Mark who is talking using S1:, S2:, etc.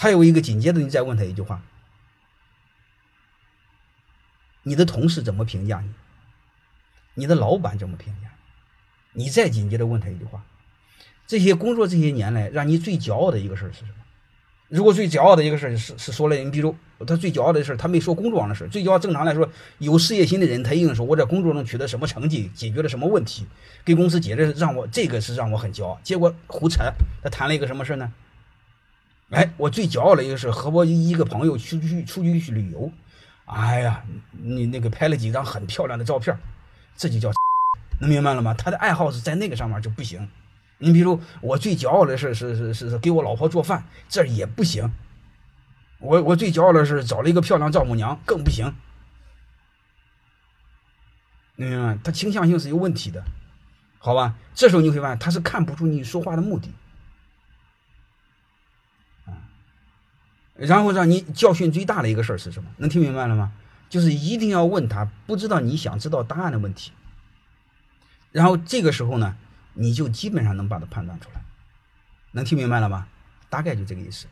S1: 还有一个紧接着你再问他一句话：你的同事怎么评价你？你的老板怎么评价？你再紧接着问他一句话：这些工作这些年来，让你最骄傲的一个事儿是什么？如果最骄傲的一个事儿是是说了，你比如他最骄傲的事，他没说工作上的事儿。最骄傲，正常来说，有事业心的人，他一定说我在工作中取得什么成绩，解决了什么问题，给公司解决让我这个是让我很骄傲。结果胡扯，他谈了一个什么事儿呢？哎，我最骄傲的一个是和我一个朋友出去出去去旅游，哎呀，你那个拍了几张很漂亮的照片，这就叫能明白了吗？他的爱好是在那个上面就不行。你比如我最骄傲的是是是是是给我老婆做饭，这也不行。我我最骄傲的是找了一个漂亮丈母娘，更不行。明白？他倾向性是有问题的，好吧？这时候你会发现他是看不出你说话的目的，然后让你教训最大的一个事儿是什么？能听明白了吗？就是一定要问他不知道你想知道答案的问题。然后这个时候呢？你就基本上能把它判断出来，能听明白了吗？大概就这个意思。